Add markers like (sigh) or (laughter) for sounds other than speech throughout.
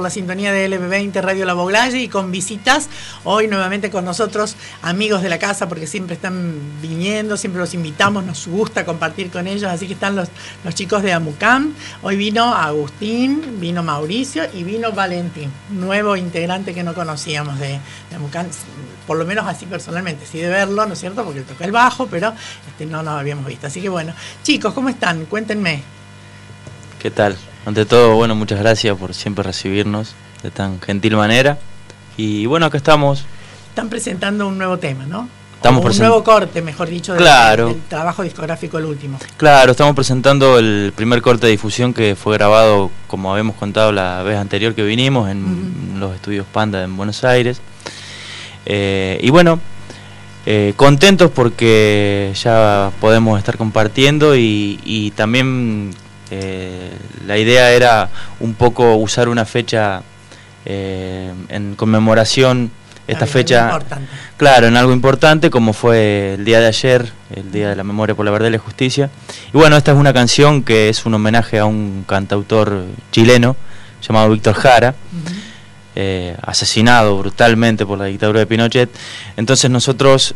la sintonía de LB20 Radio La Boglaye y con visitas hoy nuevamente con nosotros amigos de la casa porque siempre están viniendo, siempre los invitamos, nos gusta compartir con ellos, así que están los, los chicos de Amucam, hoy vino Agustín, vino Mauricio y vino Valentín, nuevo integrante que no conocíamos de, de Amucam, por lo menos así personalmente, sí de verlo, ¿no es cierto? Porque toca el bajo, pero este, no nos habíamos visto, así que bueno, chicos, ¿cómo están? Cuéntenme. ¿Qué tal? Ante todo, bueno, muchas gracias por siempre recibirnos de tan gentil manera. Y bueno, acá estamos. Están presentando un nuevo tema, ¿no? Estamos un nuevo corte, mejor dicho, del, claro. del, trabajo discográfico el último. Claro, estamos presentando el primer corte de difusión que fue grabado, como habíamos contado la vez anterior que vinimos, en uh -huh. los estudios Panda en Buenos Aires. Eh, y bueno, eh, contentos porque ya podemos estar compartiendo y, y también eh, la idea era un poco usar una fecha eh, en conmemoración, esta fecha, importante. claro, en algo importante como fue el día de ayer, el Día de la Memoria por la Verdad y la Justicia. Y bueno, esta es una canción que es un homenaje a un cantautor chileno llamado Víctor Jara. Uh -huh. eh, asesinado brutalmente por la dictadura de Pinochet. Entonces nosotros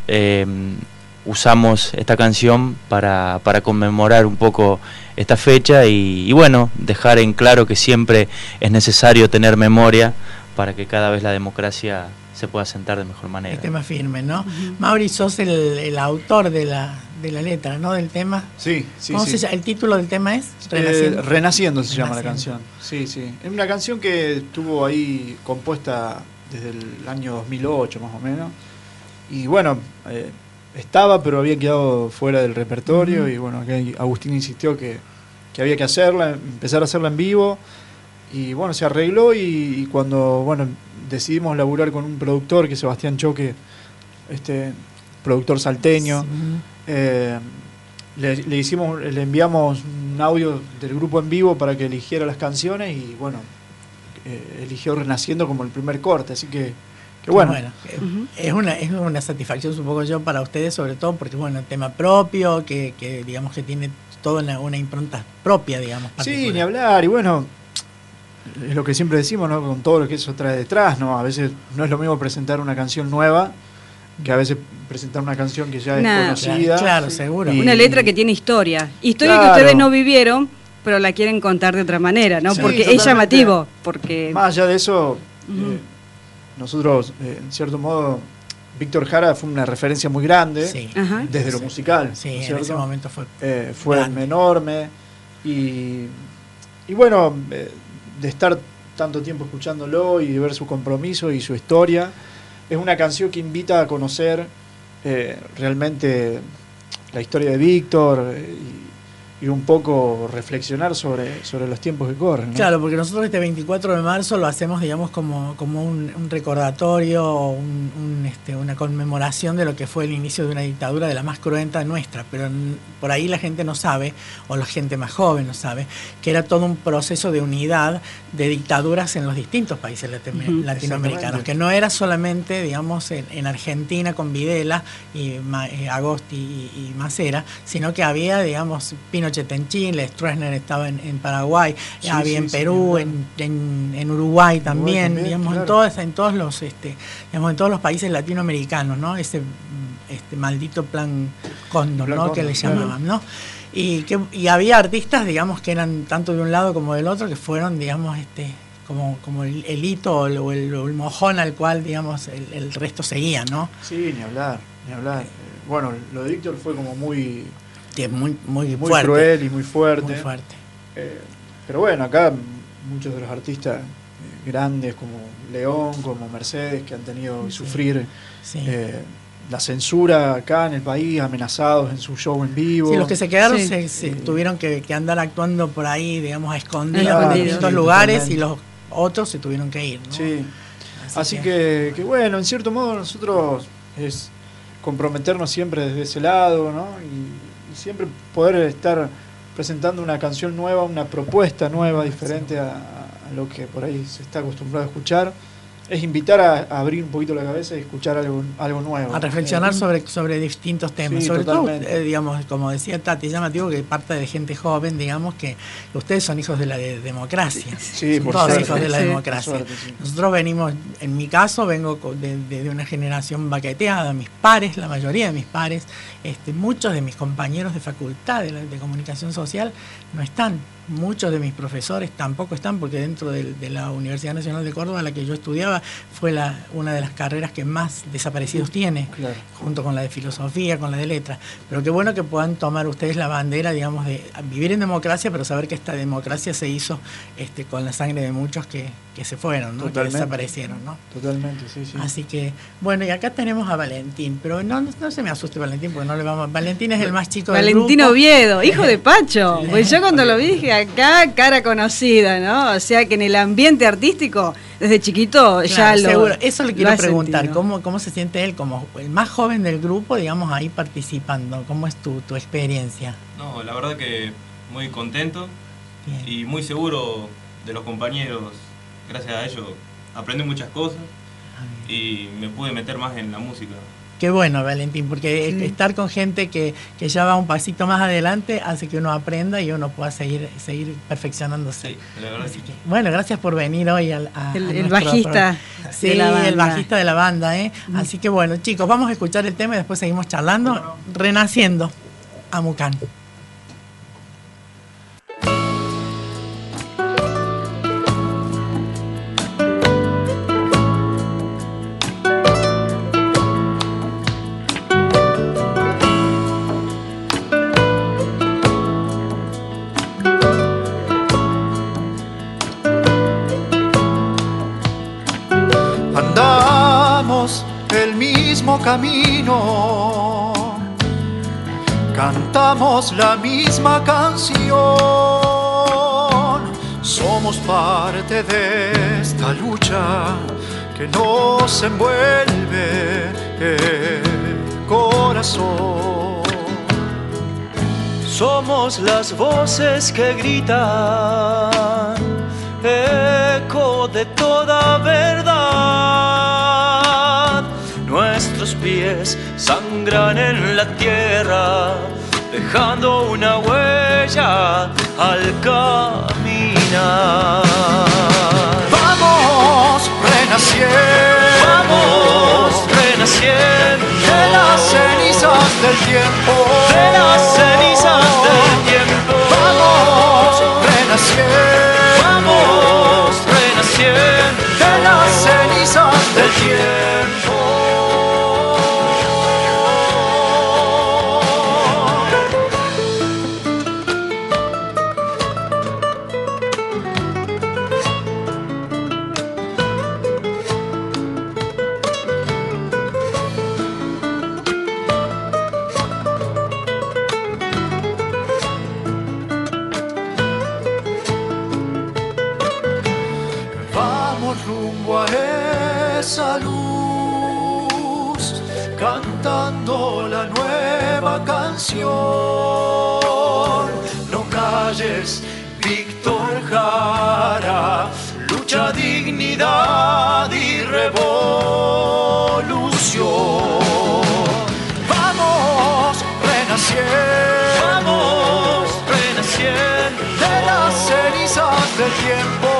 usamos esta canción para, para conmemorar un poco esta fecha y, y, bueno, dejar en claro que siempre es necesario tener memoria para que cada vez la democracia se pueda sentar de mejor manera. Esté más firme, ¿no? Uh -huh. Mauri, sos el, el, autor de la, de la letra, ¿no? Del tema. Sí, sí. ¿Cómo sí. Se, ¿El título del tema es? Renaciendo. Eh, Renaciendo se Renaciendo. llama la canción. Sí, sí. Es una canción que estuvo ahí compuesta desde el año 2008 más o menos. Y bueno, eh, estaba, pero había quedado fuera del repertorio. Uh -huh. Y bueno, acá Agustín insistió que, que, había que hacerla, empezar a hacerla en vivo. Y bueno, se arregló. Y, y, cuando bueno decidimos laburar con un productor, que es Sebastián Choque, este productor salteño, eh, le, le, hicimos, le enviamos un audio del grupo en vivo para que eligiera las canciones. Y bueno, eh, eligió Renaciendo como el primer corte. Así que. Bueno, bueno uh -huh. es, una, es una satisfacción supongo yo para ustedes sobre todo porque bueno tema propio que, que digamos que tiene toda una, una impronta propia digamos sí ni hablar y bueno es lo que siempre decimos no con todo lo que eso trae detrás no a veces no es lo mismo presentar una canción nueva que a veces presentar una canción que ya nah, es conocida claro sí. seguro y, una letra que tiene historia historia claro. que ustedes no vivieron pero la quieren contar de otra manera no sí, porque totalmente. es llamativo porque más allá de eso uh -huh. eh, nosotros, eh, en cierto modo, Víctor Jara fue una referencia muy grande sí. desde sí. lo musical. Sí, en ese momento fue. Eh, fue grande. enorme. Y, y bueno, eh, de estar tanto tiempo escuchándolo y de ver su compromiso y su historia, es una canción que invita a conocer eh, realmente la historia de Víctor y, y un poco reflexionar sobre, sobre los tiempos que corren. ¿no? Claro, porque nosotros este 24 de marzo lo hacemos, digamos, como, como un, un recordatorio, un, un, este, una conmemoración de lo que fue el inicio de una dictadura de la más cruenta nuestra, pero por ahí la gente no sabe, o la gente más joven no sabe, que era todo un proceso de unidad de dictaduras en los distintos países uh -huh. latinoamericanos, que no era solamente, digamos, en, en Argentina con Videla y eh, Agosti y, y Macera, sino que había, digamos, Pinochet en Chile, Stroessner estaba en, en Paraguay, sí, había sí, en Perú, sí, en, en, en, Uruguay también, Uruguay también digamos, claro. en todos, en todos los este, digamos, en todos los países latinoamericanos, ¿no? Ese este maldito plan Cóndor, ¿no? Condor, que le llamaban, claro. ¿no? Y, que, y había artistas, digamos, que eran tanto de un lado como del otro, que fueron, digamos, este, como, como el, el hito o el, el, el, mojón al cual, digamos, el, el, resto seguía, ¿no? Sí, ni hablar, ni hablar. Bueno, lo de Víctor fue como muy es muy, muy, muy fuerte. cruel y muy fuerte. Muy fuerte. Eh, pero bueno, acá muchos de los artistas eh, grandes como León, como Mercedes, que han tenido que sí. sufrir sí. eh, la censura acá en el país, amenazados en su show en vivo. Sí, los que se quedaron sí. se, se tuvieron que, que, andar actuando por ahí, digamos, a escondidas en distintos lugares y los otros se tuvieron que ir. ¿no? Sí. Así, Así que... que, que, bueno, en cierto modo nosotros es comprometernos siempre desde ese lado, ¿no? Y, y siempre poder estar presentando una canción nueva, una propuesta nueva, diferente a, a, lo que por ahí se está acostumbrado a escuchar. Es invitar a, abrir un poquito la cabeza y escuchar algo, algo nuevo. A reflexionar eh, sobre, sobre distintos temas. sobre todo, eh, digamos, como decía Tati, llamativo que parte de gente joven, digamos, que ustedes son hijos de la democracia. Sí, por todos hijos de la democracia. Nosotros venimos, en mi caso, vengo de, de, una generación baqueteada, mis pares, la mayoría de mis pares, este, muchos de mis compañeros de facultad de, de comunicación social no están muchos de mis profesores tampoco están, porque dentro de, la Universidad Nacional de Córdoba, la que yo estudiaba, fue la, una de las carreras que más desaparecidos tiene, junto con la de filosofía, con la de letras. Pero qué bueno que puedan tomar ustedes la bandera, digamos, de vivir en democracia, pero saber que esta democracia se hizo este, con la sangre de muchos que, se fueron, ¿no? que desaparecieron. ¿no? Totalmente, sí, sí. Así que, bueno, y acá tenemos a Valentín, pero no, no se me asuste Valentín, porque no le vamos... Valentín es el más chico Valentín del grupo. Oviedo, hijo de Pacho. Pues yo cuando lo vi dije, acá cara conocida, ¿no? O sea que en el ambiente artístico, desde chiquito ya lo. Seguro, eso le quiero preguntar, ¿cómo, ¿cómo se siente él como el más joven del grupo, digamos, ahí participando? ¿Cómo es tu, tu experiencia? No, la verdad que muy contento y muy seguro de los compañeros. Gracias a ellos aprendí muchas cosas ah, y me pude meter más en la música. Qué bueno, Valentín, porque estar con gente que, ya va un pasito más adelante hace que uno aprenda y uno pueda seguir, seguir perfeccionándose. bueno, gracias por venir hoy al el, bajista. Sí, el bajista de la banda. ¿eh? Así que bueno, chicos, vamos a escuchar el tema y después seguimos charlando. Renaciendo a misma canción, somos parte de esta lucha que nos envuelve el corazón. Somos las voces que gritan, eco de toda verdad Nuestros pies sangran en la tierra, dejando una huella al caminar. Vamos renaciendo, vamos renaciendo. De las cenizas del tiempo, de las cenizas No calles, Víctor Jara, lucha, dignidad y revolución. Vamos, renaciendo, vamos, renaciendo de las cenizas del tiempo,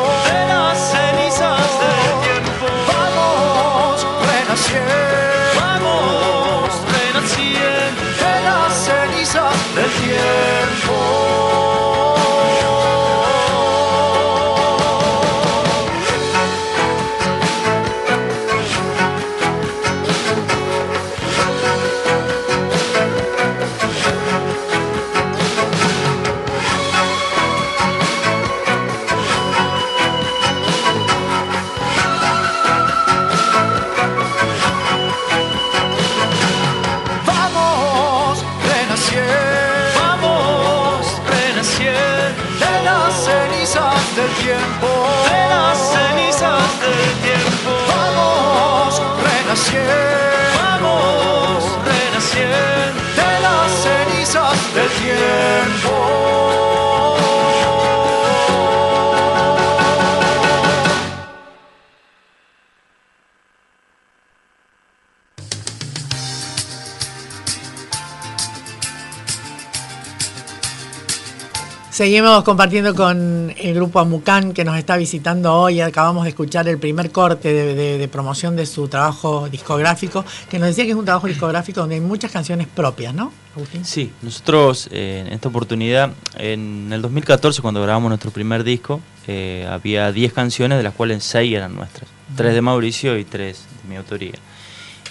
Seguimos compartiendo con el grupo Amucán que nos está visitando hoy. Acabamos de escuchar el primer corte de, promoción de su trabajo discográfico, que nos decía que es un trabajo discográfico donde hay muchas canciones propias, ¿no, Agustín? Sí, nosotros eh, en esta oportunidad, en el 2014, cuando grabamos nuestro primer disco, eh, había 10 canciones, de las cuales 6 eran nuestras. 3 de Mauricio y 3 de mi autoría.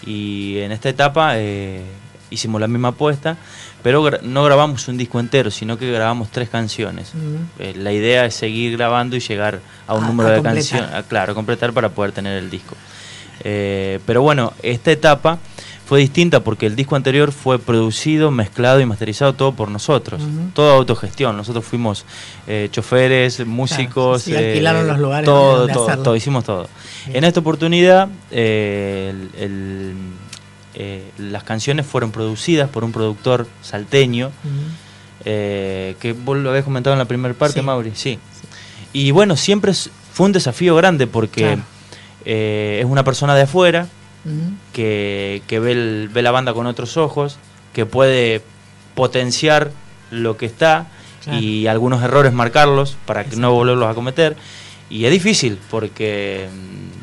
Y en esta etapa eh, hicimos la misma apuesta pero no grabamos un disco entero, sino que grabamos tres canciones. Eh, la idea es seguir grabando y llegar a un número de canciones, claro, completar para poder tener el disco. Eh, pero bueno, esta etapa fue distinta porque el disco anterior fue producido, mezclado y masterizado todo por nosotros, toda autogestión. Nosotros fuimos eh, choferes, músicos, alquilaron los lugares, todo, todo, todo, hicimos todo. En esta oportunidad, el eh, las canciones fueron producidas por un productor salteño, eh, que vos lo habías comentado en la primera parte, Mauri, sí. Y bueno, siempre fue un desafío grande porque eh, es una persona de afuera que, ve, ve, la banda con otros ojos, que puede potenciar lo que está y algunos errores marcarlos para que no volverlos a cometer. Y es difícil porque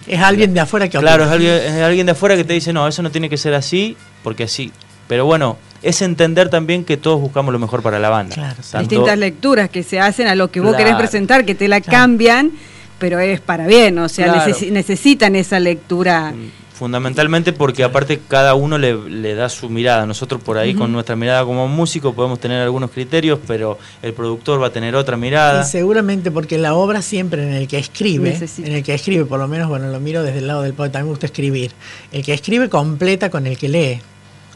es alguien de afuera que Claro, es alguien, de afuera que te dice, no, eso no tiene que ser así, porque así. Pero bueno, es entender también que todos buscamos lo mejor para la banda. Claro, Distintas lecturas que se hacen a lo que vos querés presentar, que te la cambian, pero es para bien, o sea, necesitan esa lectura. Mm. Fundamentalmente porque aparte cada uno le, da su mirada. Nosotros por ahí con nuestra mirada como músico podemos tener algunos criterios, pero el productor va a tener otra mirada. Y seguramente porque la obra siempre en el que escribe, en el que escribe, por lo menos, bueno, lo miro desde el lado del poeta, a mí me gusta escribir. El que escribe completa con el que lee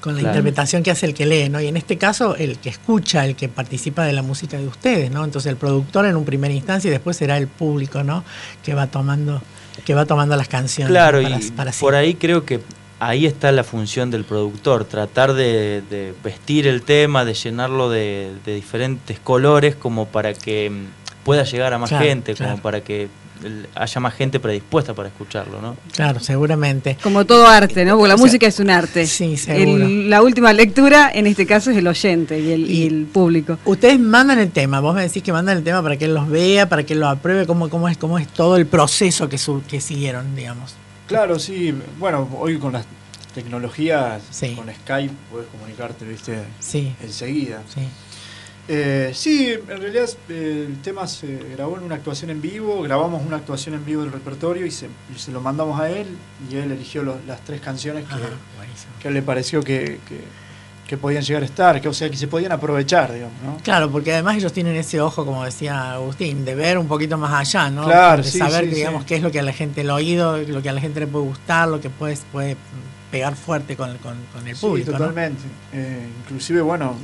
con la interpretación que hace el que lee, ¿no? Y en este caso, el que escucha, el que participa de la música de ustedes, ¿no? Entonces el productor en un primera instancia y después será el público, ¿no? Que va tomando que va tomando las canciones. Claro, y por ahí creo que ahí está la función del productor, tratar de, vestir el tema, de llenarlo de, diferentes colores como para que mm, pueda llegar a más gente, como para que haya más gente predispuesta para escucharlo, ¿no? Claro, seguramente. Como todo arte, ¿no? Porque la música es un arte. Sí, seguro. la última lectura, en este caso, es el oyente y el, público. Ustedes mandan el tema, vos me decís que mandan el tema para que él los vea, para que él lo apruebe, cómo, cómo, es, cómo es todo el proceso que, que siguieron, digamos. Claro, sí. Bueno, hoy con las tecnologías, con Skype, puedes comunicarte, ¿viste? Sí. Enseguida. Sí. Eh, sí, en realidad eh, el tema se grabó en una actuación en vivo, grabamos una actuación en vivo del repertorio y se, lo mandamos a él y él eligió las tres canciones que, que le pareció que, podían llegar a estar, que o sea que se podían aprovechar, digamos, ¿no? Claro, porque además ellos tienen ese ojo, como decía Agustín, de ver un poquito más allá, ¿no? Claro, de saber, digamos, qué es lo que a la gente, el oído, lo que a la gente le puede gustar, lo que puede, puede pegar fuerte con, con, el público. totalmente. Eh, inclusive, bueno,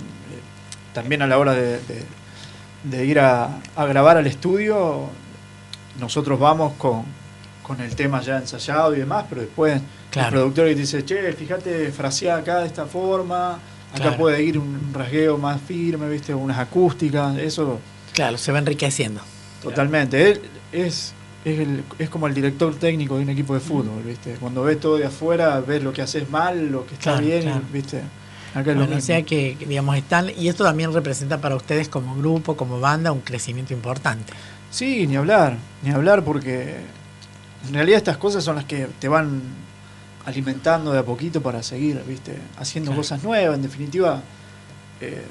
también a la hora de, ir a, grabar al estudio, nosotros vamos con, el tema ya ensayado y demás, pero después el productor que dice, che, fíjate, frasea acá de esta forma, acá puede ir un rasgueo más firme, viste, unas acústicas, eso. Claro, se va enriqueciendo. Totalmente. Él es, es, como el director técnico de un equipo de fútbol, ¿viste? Cuando ves todo de afuera, ves lo que haces mal, lo que está bien, ¿viste? O sea que, digamos, están, y esto también representa para ustedes como grupo, como banda, un crecimiento importante. Sí, ni hablar, ni hablar, porque en realidad estas cosas son las que te van alimentando de a poquito para seguir, ¿viste? Haciendo cosas nuevas, en definitiva. Eh,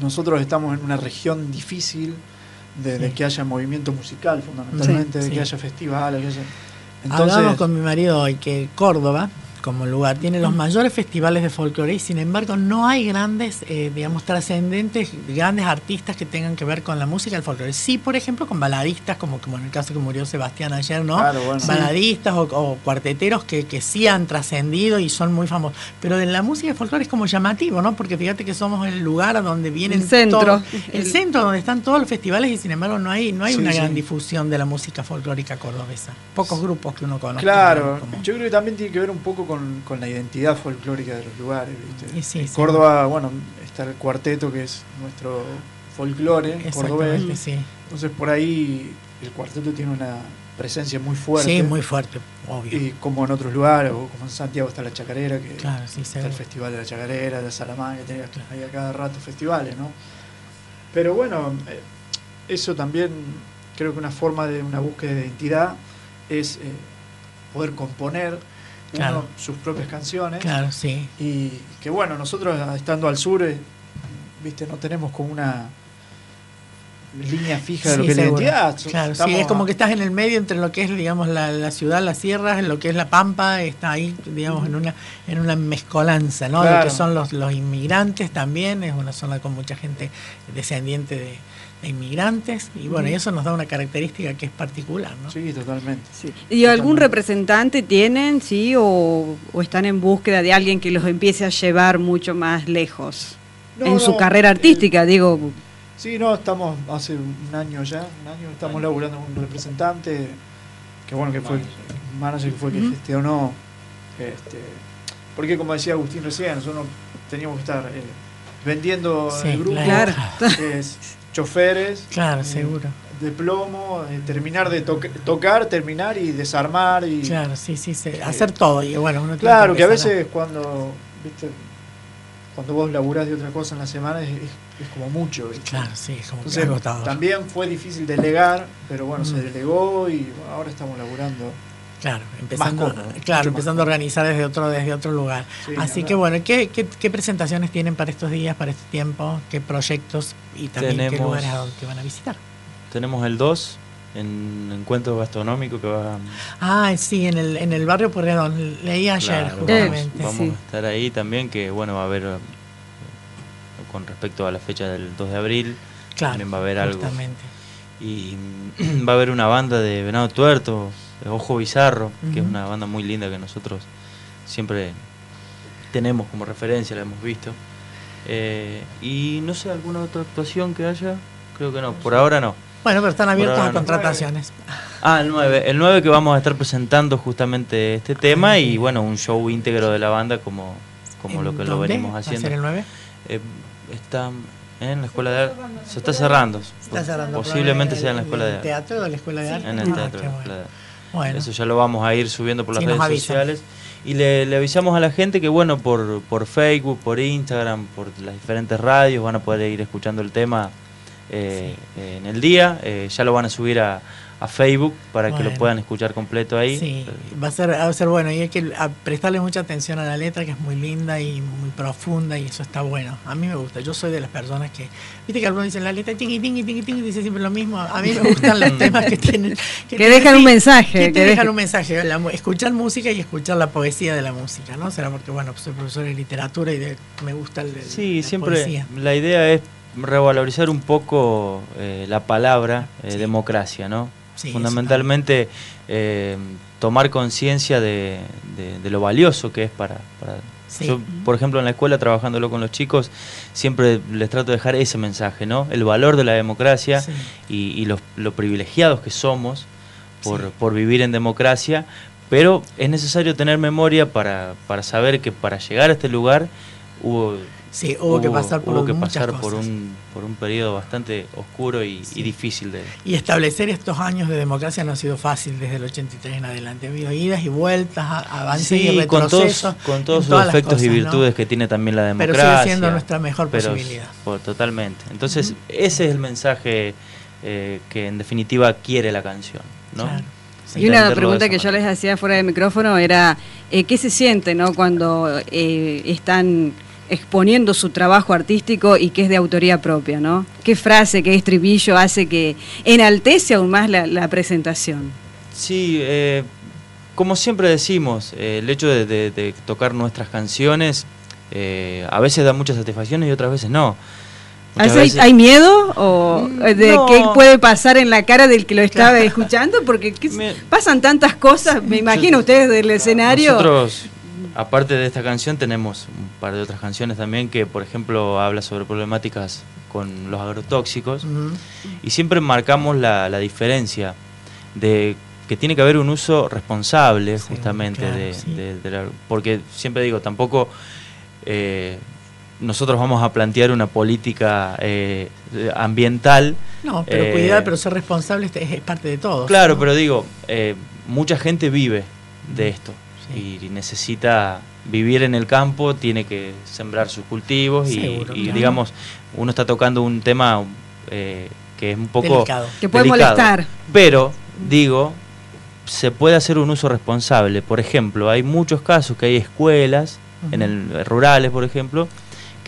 nosotros estamos en una región difícil de, que haya movimiento musical, fundamentalmente, de que haya festivales. Que haya... Entonces, Hablamos con mi marido hoy que Córdoba como lugar. Tiene los mayores festivales de folclore y sin embargo no hay grandes, eh, digamos, trascendentes, grandes artistas que tengan que ver con la música del folclore. Sí, por ejemplo, con baladistas, como, como en el caso que murió Sebastián ayer, ¿no? Baladistas o, cuarteteros que, que sí han trascendido y son muy famosos. Pero en la música del folclore es como llamativo, ¿no? Porque fíjate que somos el lugar donde vienen... El centro. el, centro donde están todos los festivales y sin embargo no hay, no hay una gran difusión de la música folclórica cordobesa. Pocos grupos que uno conoce. Claro, yo creo que también tiene que ver un poco con con, la identidad folclórica de los lugares. ¿viste? en Córdoba, bueno, está el cuarteto que es nuestro folclore cordobés. Entonces por ahí el cuarteto tiene una presencia muy fuerte. Sí, muy fuerte, obvio. Y como en otros lugares, o como en Santiago está la Chacarera, que está el Festival de la Chacarera, de Salamanca, que tiene, hay a cada rato festivales, ¿no? Pero bueno, eh, eso también creo que una forma de una búsqueda de identidad es eh, poder componer uno Claro. sus propias canciones. Claro, sí. Y que bueno, nosotros estando al sur, eh, viste, no tenemos como una línea fija de lo que es la identidad. Claro, sí, es como que estás en el medio entre lo que es, digamos, la, la ciudad, las sierras, en lo que es la pampa, está ahí, digamos, en una en una mezcolanza, ¿no? Lo que son los, los inmigrantes también, es una zona con mucha gente descendiente de, de inmigrantes, y bueno, y eso nos da una característica que es particular, ¿no? Sí, totalmente. ¿Y algún Totalmente. representante tienen, sí, o, o están en búsqueda de alguien que los empiece a llevar mucho más lejos? No, en su carrera eh, artística, digo. Sí, no, estamos hace un año ya, un año estamos laburando con un representante, que bueno, que fue el manager que fue que gestionó, este, porque como decía Agustín recién, nosotros teníamos que estar eh, vendiendo Sí, el grupo, claro. es, (laughs) choferes, Claro, eh, seguro. de plomo, eh, terminar de toc- tocar, terminar y desarmar y Claro, sí, sí, sí, hacer todo, y bueno, uno claro que a empezar veces cuando, viste, cuando vos laburás de otra cosa en la semana es, es- es como mucho, ¿viste? Claro, sí, es como que Entonces, agotador. también fue difícil delegar, pero bueno, se Mm. delegó y bueno, ahora estamos laburando. Claro, empezando, cómodo, claro, más empezando a organizar desde otro, desde otro lugar. Sí, Así que bueno, ¿qué, qué, qué presentaciones tienen para estos días, para este tiempo? ¿Qué proyectos y también qué Tenemos- lugares a donde van a visitar? Tenemos el 2 en encuentro gastronómico que va Ah, sí, en el, en el barrio Porredón, leí ayer Claro, justamente. vamos, sí. vamos a estar ahí también, que bueno, va a haber, eh, con respecto a la fecha del 2 de abril, claro, también va a haber algo. justamente. Y (clears throat) va a haber una banda de Venado Tuerto, Ojo Bizarro, que es una banda muy linda que nosotros siempre tenemos como referencia, la hemos visto. Eh, y no sé, alguna otra actuación que haya, creo que no, por ahora no. Bueno, pero están abiertos ahora a no. contrataciones. Ah, el 9, el 9 que vamos a estar presentando justamente este tema y bueno, un show íntegro de la banda como, como ¿En lo que lo venimos va a haciendo. ser el 9? Eh, está en la escuela de arte. Se está cerrando. Está cerrando. Posiblemente ¿El- sea en la escuela el de arte. teatro o la escuela de arte? En el Ah, teatro. la bueno. Eso ya lo vamos a ir subiendo por las Sí, redes sociales. Y le, le avisamos a la gente que, bueno, por, por Facebook, por Instagram, por las diferentes radios, van a poder ir escuchando el tema eh, en el día. Eh, ya lo van a subir a, a Facebook para que lo puedan escuchar completo ahí. Sí, va a ser, va a ser bueno y hay que a- prestarle mucha atención a la letra que es muy linda y muy profunda y eso está bueno. A mí me gusta, yo soy de las personas que, viste que algunos dicen la letra tingui tingui tingui tingui dice siempre lo mismo. A mí me gustan los (laughs) temas que tienen Que tienen- dejan un mensaje, que, que te dejan un mensaje, la escuchar música y escuchar la poesía de la música, ¿no? Será porque bueno, soy profesor de literatura y de- me gusta el, el- Sí, la siempre poesía. la idea es revalorizar un poco eh, la palabra eh, Sí. democracia, ¿no? Sí, Fundamentalmente eh, tomar conciencia de, de- de lo valioso que es para... para- Sí. Yo, por ejemplo, en la escuela, trabajándolo con los chicos, siempre les trato de dejar ese mensaje, ¿no? El valor de la democracia y, y los, lo privilegiados que somos por, por vivir en democracia, pero es necesario tener memoria para, para saber que para llegar a este lugar hubo, Sí, hubo, que pasar por hubo que muchas pasar por cosas. un, por un periodo bastante oscuro y, y difícil de... Y establecer estos años de democracia no ha sido fácil desde el 83 en adelante. Ha habido idas y vueltas, avances y Sí, con todos, retrocesos. con todos sus defectos y virtudes que tiene también la Pero democracia. sigue siendo nuestra mejor pero- posibilidad. por- totalmente. Entonces, ese es el mensaje eh, que en definitiva quiere la canción, ¿no? Claro. Sí. Y una pregunta que yo les hacía fuera de micrófono era, eh, ¿qué se siente no cuando eh, están exponiendo su trabajo artístico y que es de autoría propia? ¿no? ¿Qué frase, qué estribillo hace que enaltece aún más la, la presentación? Sí, eh, como siempre decimos, eh, el hecho de, de- de tocar nuestras canciones eh, a veces da muchas satisfacciones y otras veces no. ¿Hay, Muchas veces- hay miedo o Mm, de no. qué puede pasar en la cara del que lo estaba (laughs) escuchando? Porque ¿qué- Me- pasan tantas cosas, me imagino ustedes del escenario. Nosotros, aparte de esta canción, tenemos un par de otras canciones también que, por ejemplo, habla sobre problemáticas con los agrotóxicos y siempre marcamos la, la diferencia de que tiene que haber un uso responsable Sí, justamente claro, de, sí. de- de la- porque siempre digo tampoco eh, nosotros vamos a plantear una política eh, ambiental No, pero Eh, cuidar, pero ser responsable es, es parte de todo. claro ¿no? pero digo eh, mucha gente vive de esto y necesita vivir en el campo, tiene que sembrar sus cultivos y, Seguro, y, claro. digamos, uno está tocando un tema eh, que es un poco Delicado. Que puede delicado. molestar. Pero, digo, se puede hacer un uso responsable. Por ejemplo, hay muchos casos que hay escuelas, en el, rurales, por ejemplo,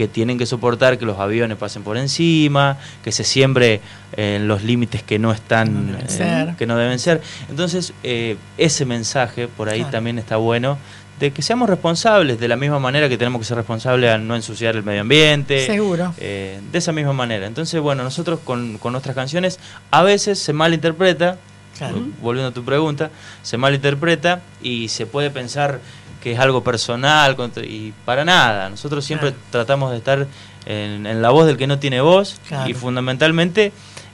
que tienen que soportar que los aviones pasen por encima, que se siembre en los límites que no están, No deben eh, ser. que no deben ser. Entonces, eh, ese mensaje por ahí Claro. también está bueno de que seamos responsables de la misma manera que tenemos que ser responsables a no ensuciar el medio ambiente. Seguro. Eh, de esa misma manera. Entonces, bueno, nosotros con, con nuestras canciones a veces se malinterpreta, Claro. eh, volviendo a tu pregunta, se malinterpreta y se puede pensar que es algo personal y para nada. Nosotros siempre Claro. tratamos de estar en, en la voz del que no tiene voz Claro. y fundamentalmente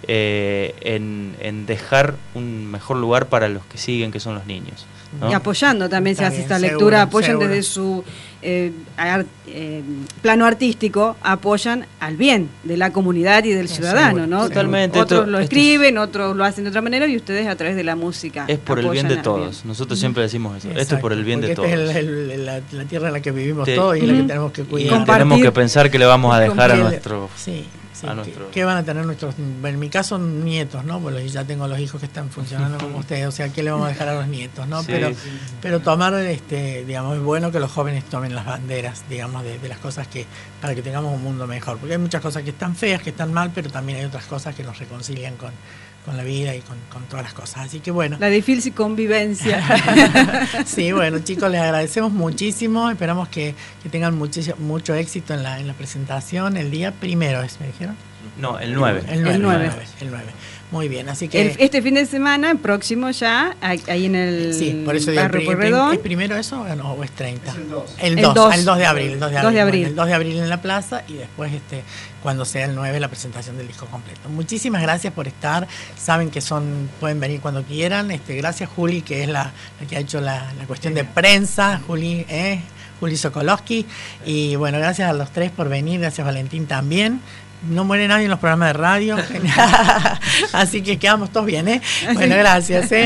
eh, en, en dejar un mejor lugar para los que siguen, que son los niños. ¿No? Y apoyando también, Está se hace bien, esta seguro, lectura, apoyan seguro. desde su eh, ar- eh, plano artístico, apoyan al bien de la comunidad y del ciudadano, seguro, ¿no? Totalmente, Otros esto- lo esto escriben, otros lo hacen de otra manera y ustedes a través de la música. Es por el bien de todos. Nosotros siempre decimos eso. Esto es Exacto, por el bien de todos. esta es el- el- la, la tierra en la que vivimos Sí. todos y la que tenemos que Y cuidar. Compartir. tenemos que pensar que le vamos a dejar a nuestros Sí, sí, a ¿qué- nuestro- ¿Qué van a tener nuestros, en mi caso, nietos, ¿no? Porque ya tengo los hijos que están funcionando como (laughs) ustedes, o sea, ¿qué le vamos a dejar a los nietos, no? Sí, pero, sí. pero tomar, este, digamos, es bueno que los jóvenes tomen las banderas, digamos, de, de las cosas que, para que tengamos un mundo mejor. Porque hay muchas cosas que están feas, que están mal, pero también hay otras cosas que nos reconcilian con, con la vida y con, con todas las cosas. Así que bueno. La difícil convivencia. (laughs) Sí, bueno, chicos, les agradecemos muchísimo. Esperamos que, que tengan muchísimo, mucho éxito en la, en la presentación. El día primero, ¿es? ¿Me dijeron? No, el 9. El 9. El nueve. El 9. Muy bien, así que. El- este fin de semana, próximo ya, ahí en el sí, por eso digo, el el prim- Pueyrredón. ¿es primero eso o no? ¿O es 30? Es el 2. El El 2, dos. el 2 de abril. El 2 de 2 abril, de bueno, abril. el 2 de abril en la plaza y después, este cuando sea el 9, la presentación del disco completo. Muchísimas gracias por estar. Saben que son pueden venir cuando quieran. Este Gracias, Juli, que es la, la que ha hecho la, la cuestión de prensa. Juli, ¿eh? Juli Sokolowski. Y bueno, gracias a los tres por venir. Gracias, Valentín, también. No muere nadie en los programas de radio. (laughs) (laughs) Así que quedamos todos bien, ¿eh? Bueno, gracias. ¿eh?